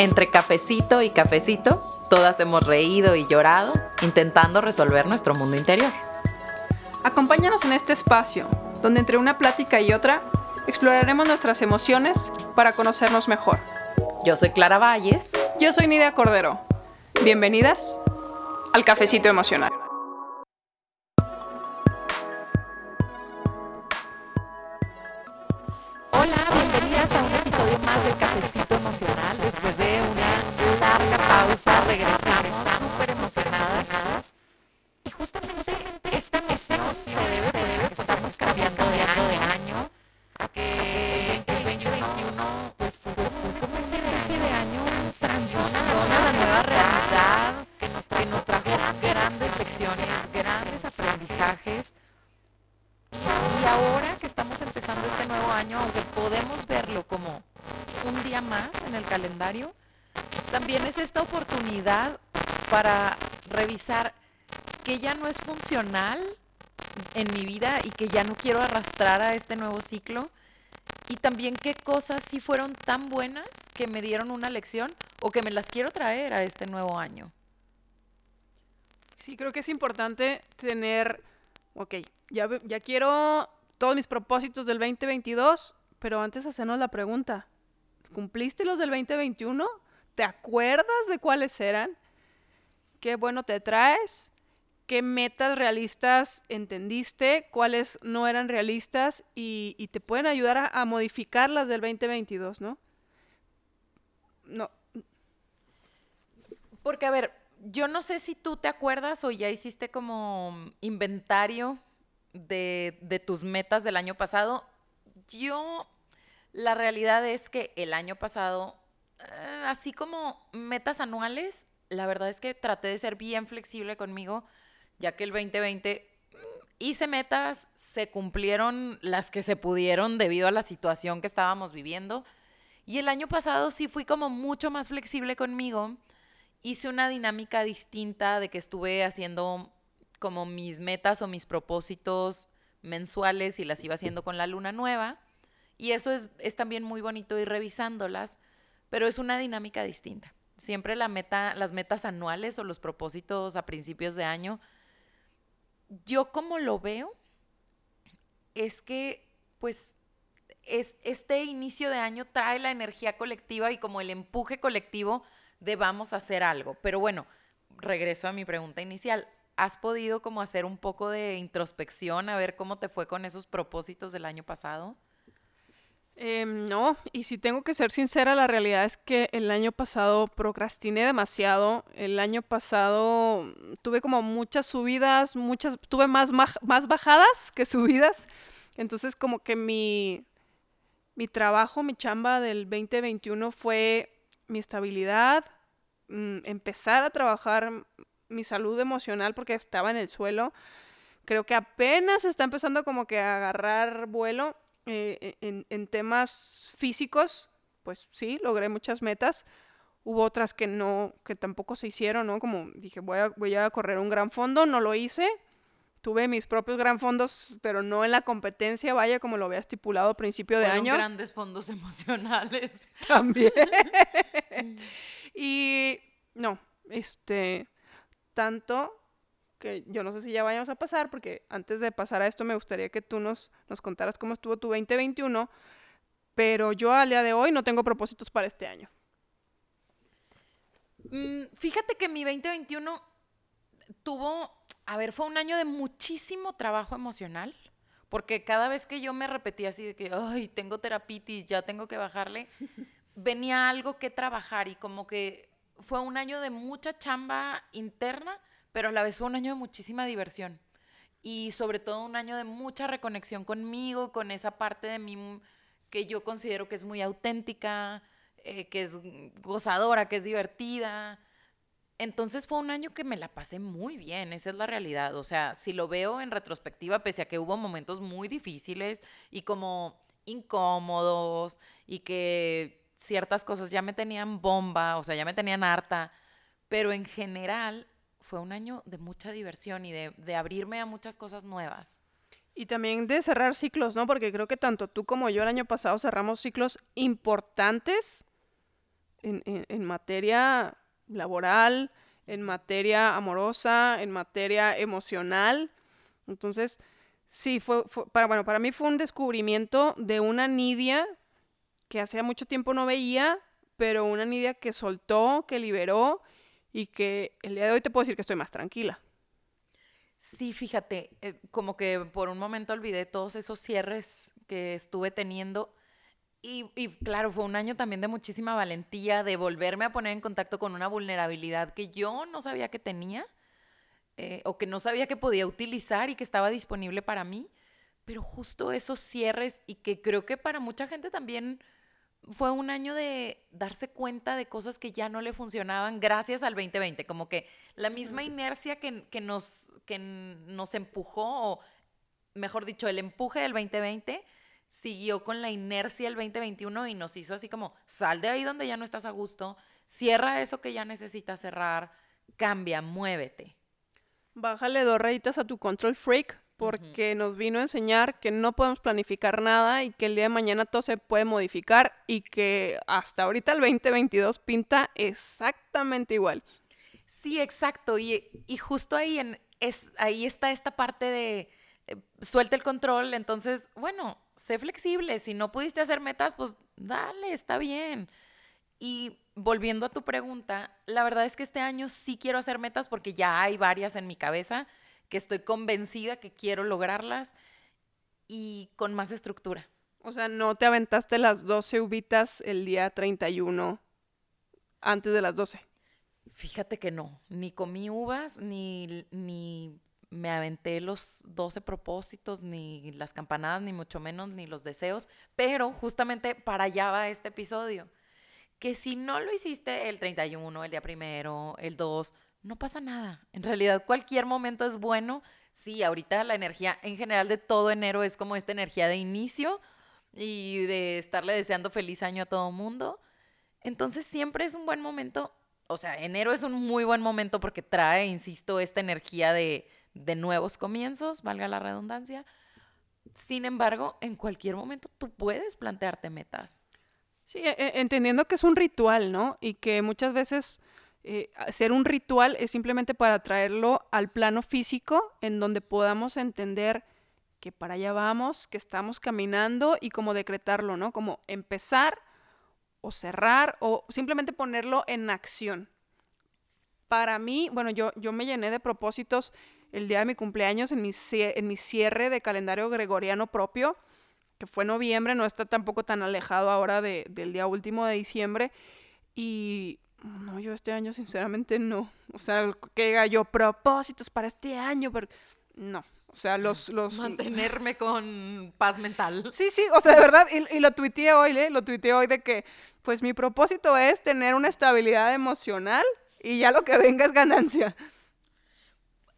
Entre cafecito y cafecito, todas hemos reído y llorado intentando resolver nuestro mundo interior. Acompáñanos en este espacio, donde entre una plática y otra exploraremos nuestras emociones para conocernos mejor. Yo soy Clara Valles. Yo soy Nidia Cordero. Bienvenidas al Cafecito Emocional. Hola, bienvenidas a un episodio más del Cafecito Emocional. Después de una larga pausa, regresamos súper emocionadas. Y justamente esta emoción se debe a que estamos cambiando de año de año, a que el 2021 pues fue, pues, como una especie de año transición a la nueva realidad, que nos, que nos trajo grandes lecciones, grandes aprendizajes. Y ahora que estamos empezando este nuevo año, aunque podemos verlo como un día más en el calendario, también es esta oportunidad para revisar que ya no es funcional en mi vida y que ya no quiero arrastrar a este nuevo ciclo. Y también qué cosas sí fueron tan buenas que me dieron una lección o que me las quiero traer a este nuevo año. Sí, creo que es importante tener, ok, ya, ya quiero todos mis propósitos del 2022, pero antes hacernos la pregunta, ¿cumpliste los del 2021? ¿Te acuerdas de cuáles eran? ¿Qué bueno te traes? ¿Qué metas realistas entendiste? ¿Cuáles no eran realistas? Y, te pueden ayudar a, a modificar las del 2022, ¿no? No. Porque, a ver, yo no sé si tú te acuerdas o ya hiciste como inventario de, tus metas del año pasado. Yo, la realidad es que el año pasado, eh, así como metas anuales, la verdad es que traté de ser bien flexible conmigo, ya que el 2020 mm, hice metas, se cumplieron las que se pudieron debido a la situación que estábamos viviendo. Y el año pasado sí fui como mucho más flexible conmigo. Hice una dinámica distinta de que estuve haciendo como mis metas o mis propósitos mensuales y las iba haciendo con la luna nueva. Y eso es, también muy bonito ir revisándolas, pero es una dinámica distinta. Siempre la meta, las metas anuales o los propósitos a principios de año, yo como lo veo, es que pues es, este inicio de año trae la energía colectiva y como el empuje colectivo de vamos a hacer algo. Pero bueno, regreso a mi pregunta inicial. ¿Has podido como hacer un poco de introspección a ver cómo te fue con esos propósitos del año pasado? Em, no, y si tengo que ser sincera, la realidad es que el año pasado procrastiné demasiado. El año pasado tuve como muchas subidas, muchas, tuve más, más bajadas que subidas. Entonces como que mi, mi trabajo, mi chamba del 2021 fue mi estabilidad, mm, empezar a trabajar mi salud emocional porque estaba en el suelo. Creo que apenas está empezando como que a agarrar vuelo eh, e, en, temas físicos. Pues sí, logré muchas metas. Hubo otras que no, que tampoco se hicieron, ¿no? Como dije, voy a, voy a correr un gran fondo, no lo hice. Tuve mis propios gran fondos, pero no en la competencia, vaya, como lo había estipulado a principio de año. grandes fondos emocionales. También. y no, este, tanto que yo no sé si ya vayamos a pasar, porque antes de pasar a esto me gustaría que tú nos, nos contaras cómo estuvo tu 2021, pero yo al día de hoy no tengo propósitos para este año. Mm, fíjate que mi 2021 tuvo, a ver, fue un año de muchísimo trabajo emocional, porque cada vez que yo me repetía así de que, ay, tengo terapitis, ya tengo que bajarle, venía algo que trabajar y como que fue un año de mucha chamba interna, pero a la vez fue un año de muchísima diversión. Y sobre todo un año de mucha reconexión conmigo, con esa parte de mí que yo considero que es muy auténtica, eh, que es gozadora, que es divertida. Entonces fue un año que me la pasé muy bien, esa es la realidad. O sea, si lo veo en retrospectiva, pese a que hubo momentos muy difíciles y como incómodos y que ciertas cosas ya me tenían bomba, o sea, ya me tenían harta, pero en general fue un año de mucha diversión y de, abrirme a muchas cosas nuevas. Y también de cerrar ciclos, ¿no? Porque creo que tanto tú como yo el año pasado cerramos ciclos importantes en, en materia laboral, en materia amorosa, en materia emocional. Entonces, sí, fue, para, bueno, para mí fue un descubrimiento de una Nidia que hacía mucho tiempo no veía, pero una Nidia que soltó, que liberó y que el día de hoy te puedo decir que estoy más tranquila. Sí, fíjate, eh, como que por un momento olvidé todos esos cierres que estuve teniendo y, claro, fue un año también de muchísima valentía, de volverme a poner en contacto con una vulnerabilidad que yo no sabía que tenía eh, o que no sabía que podía utilizar y que estaba disponible para mí. Pero justo esos cierres y que creo que para mucha gente también fue un año de darse cuenta de cosas que ya no le funcionaban gracias al 2020, como que la misma inercia que, que nos, que nos empujó, o mejor dicho, el empuje del 2020 siguió con la inercia el 2021 y nos hizo así como, sal de ahí donde ya no estás a gusto, cierra eso que ya necesitas cerrar, cambia, muévete. Bájale dos rayitas a tu control freak porque nos vino a enseñar que no podemos planificar nada y que el día de mañana todo se puede modificar y que hasta ahorita el 2022 pinta exactamente igual. Sí, exacto. Y, y justo ahí, en, es, ahí está esta parte de eh, suelta el control. Entonces, bueno, sé flexible. Si no pudiste hacer metas, pues dale, está bien. Y volviendo a tu pregunta, la verdad es que este año sí quiero hacer metas porque ya hay varias en mi cabeza que estoy convencida que quiero lograrlas y con más estructura. O sea, no te aventaste las 12 uvitas el día 31 antes de las 12. Fíjate que no, ni comí uvas, ni, ni me aventé los 12 propósitos, ni las campanadas, ni mucho menos, ni los deseos, pero justamente para allá va este episodio. Que si no lo hiciste el 31, el día primero, el 2, no pasa nada. En realidad cualquier momento es bueno. Sí, ahorita la energía en general de todo enero es como esta energía de inicio y de estarle deseando feliz año a todo mundo. Entonces siempre es un buen momento. O sea, enero es un muy buen momento porque trae, insisto, esta energía de de nuevos comienzos, valga la redundancia. Sin embargo, en cualquier momento tú puedes plantearte metas. Sí, e, e, entendiendo que es un ritual, ¿no? Y que muchas veces eh, hacer un ritual es simplemente para traerlo al plano físico, en donde podamos entender que para allá vamos, que estamos caminando y como decretarlo, ¿no? Como empezar o cerrar o simplemente ponerlo en acción. Para mí, bueno, yo, yo me llené de propósitos el día de mi cumpleaños en mi, en mi cierre de calendario gregoriano propio, que fue noviembre, no está tampoco tan alejado ahora del día último de diciembre. Y no, yo este año sinceramente no. O sea, que diga yo propósitos para este año, pero no. O sea, los... los... Mantenerme con paz mental. Sí, sí, o sea, de verdad, y, lo tuiteé hoy, ¿eh? Lo tuiteé hoy de que, pues mi propósito es tener una estabilidad emocional y ya lo que venga es ganancia.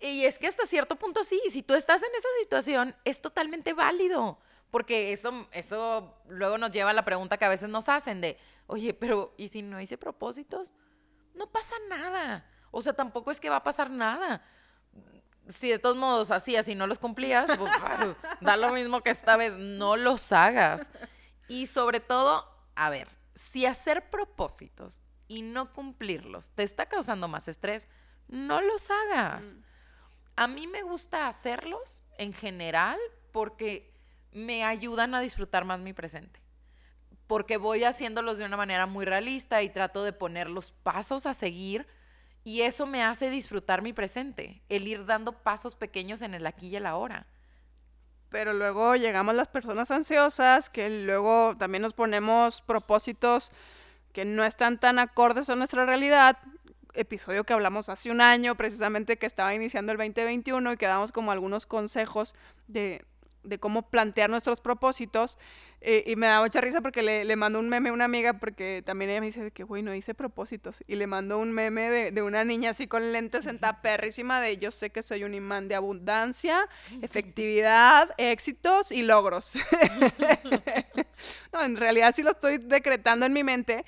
Y es que hasta cierto punto sí, si tú estás en esa situación, es totalmente válido, porque eso, eso luego nos lleva a la pregunta que a veces nos hacen de, oye, pero ¿y si no hice propósitos? No pasa nada. O sea, tampoco es que va a pasar nada. Si de todos modos hacías y no los cumplías, pues da lo mismo que esta vez no los hagas. Y sobre todo, a ver, si hacer propósitos y no cumplirlos te está causando más estrés, no los hagas. Mm. A mí me gusta hacerlos en general porque me ayudan a disfrutar más mi presente. Porque voy haciéndolos de una manera muy realista y trato de poner los pasos a seguir y eso me hace disfrutar mi presente, el ir dando pasos pequeños en el aquí y el ahora. Pero luego llegamos las personas ansiosas, que luego también nos ponemos propósitos que no están tan acordes a nuestra realidad episodio que hablamos hace un año, precisamente que estaba iniciando el 2021 y que damos como algunos consejos de, cómo plantear nuestros propósitos. Eh, y me da mucha risa porque le, le mando un meme a una amiga porque también ella me dice que, güey, no hice propósitos. Y le mando un meme de, una niña así con lentes sentada perrísima de yo sé que soy un imán de abundancia, efectividad, éxitos y logros. no, en realidad sí lo estoy decretando en mi mente,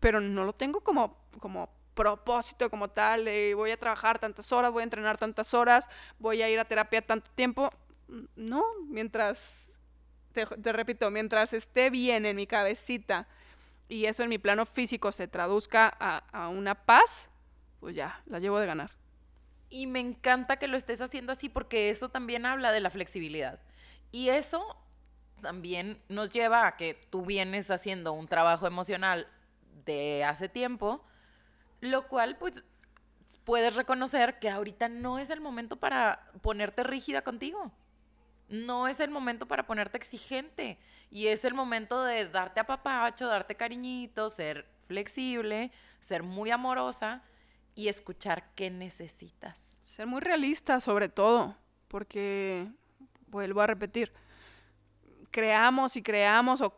pero no lo tengo como, como propósito como tal, voy a trabajar tantas horas, voy a entrenar tantas horas, voy a ir a terapia tanto tiempo. No, mientras, te, repito, mientras esté bien en mi cabecita y eso en mi plano físico se traduzca a, a una paz, pues ya, la llevo de ganar. Y me encanta que lo estés haciendo así porque eso también habla de la flexibilidad. Y eso también nos lleva a que tú vienes haciendo un trabajo emocional de hace tiempo, lo cual pues puedes reconocer que ahorita no es el momento para ponerte rígida contigo. No es el momento para ponerte exigente. Y es el momento de darte a papacho, darte cariñito, ser flexible, ser muy amorosa y escuchar qué necesitas. Ser muy realista sobre todo, porque, vuelvo a repetir, creamos y creamos o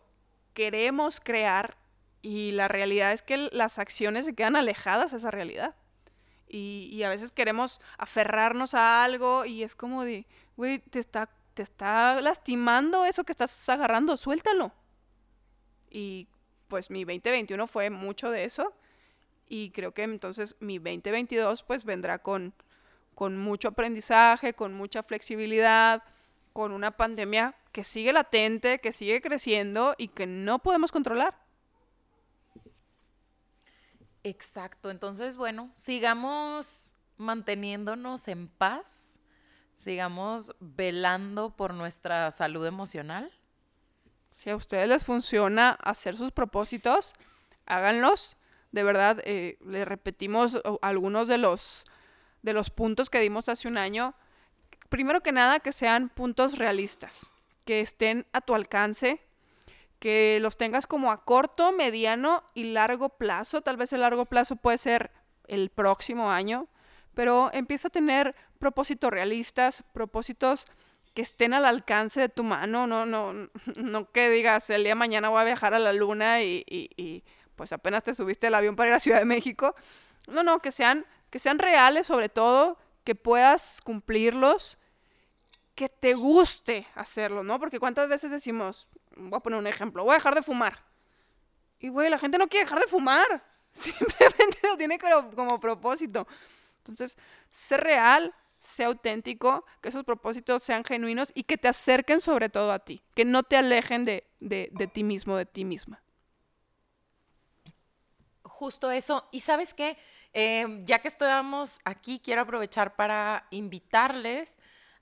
queremos crear y la realidad es que las acciones se quedan alejadas de esa realidad. Y, a veces queremos aferrarnos a algo y es como de, güey, te está, te está lastimando eso que estás agarrando, suéltalo. Y pues mi 2021 fue mucho de eso y creo que entonces mi 2022 pues vendrá con, con mucho aprendizaje, con mucha flexibilidad, con una pandemia que sigue latente, que sigue creciendo y que no podemos controlar. Exacto, entonces bueno, sigamos manteniéndonos en paz, sigamos velando por nuestra salud emocional. Si a ustedes les funciona hacer sus propósitos, háganlos. De verdad, eh, les repetimos algunos de los, de los puntos que dimos hace un año. Primero que nada, que sean puntos realistas, que estén a tu alcance, que los tengas como a corto, mediano y largo plazo. Tal vez el largo plazo puede ser el próximo año, pero empieza a tener propósitos realistas, propósitos que estén al alcance de tu mano, no, no, no que digas el día de mañana voy a viajar a la luna y, y, pues apenas te subiste el avión para ir a Ciudad de México. No, no, que sean, que sean reales sobre todo, que puedas cumplirlos, que te guste hacerlo, ¿no? Porque cuántas veces decimos, voy a poner un ejemplo, voy a dejar de fumar. Y, güey, la gente no quiere dejar de fumar. Simplemente lo tiene como, propósito. Entonces, sé real, sé auténtico, que esos propósitos sean genuinos y que te acerquen sobre todo a ti, que no te alejen de, de, ti mismo, de ti misma. Justo eso. Y sabes qué, eh, ya que estamos aquí, quiero aprovechar para invitarles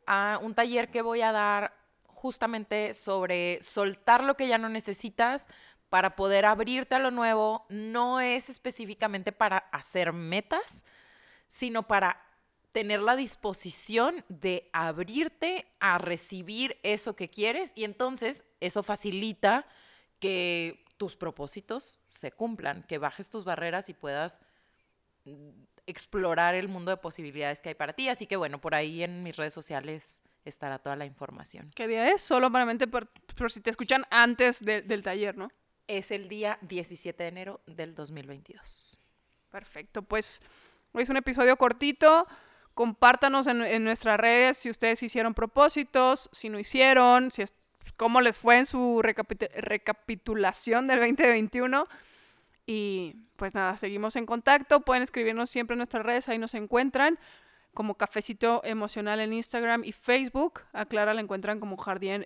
a un taller que voy a dar justamente sobre soltar lo que ya no necesitas para poder abrirte a lo nuevo. No es específicamente para hacer metas, sino para tener la disposición de abrirte a recibir eso que quieres y entonces eso facilita que tus propósitos se cumplan, que bajes tus barreras y puedas mm, explorar el mundo de posibilidades que hay para ti. Así que bueno, por ahí en mis redes sociales estará toda la información. ¿Qué día es? Solo por, por si te escuchan antes del taller, ¿no? Es el día 17 de enero del 2022. Perfecto, pues hoy es un episodio cortito. Compártanos en, nuestras redes si ustedes hicieron propósitos, si no hicieron, si es, cómo les fue en su recapitulación del 2021. Y pues nada, seguimos en contacto. Pueden escribirnos siempre en nuestras redes, ahí nos encuentran como Cafecito Emocional en Instagram y Facebook. A Clara la encuentran como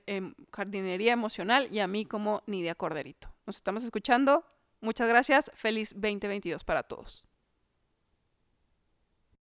em, Jardinería Emocional y a mí como Nidia Corderito. Nos estamos escuchando. Muchas gracias. Feliz 2022 para todos.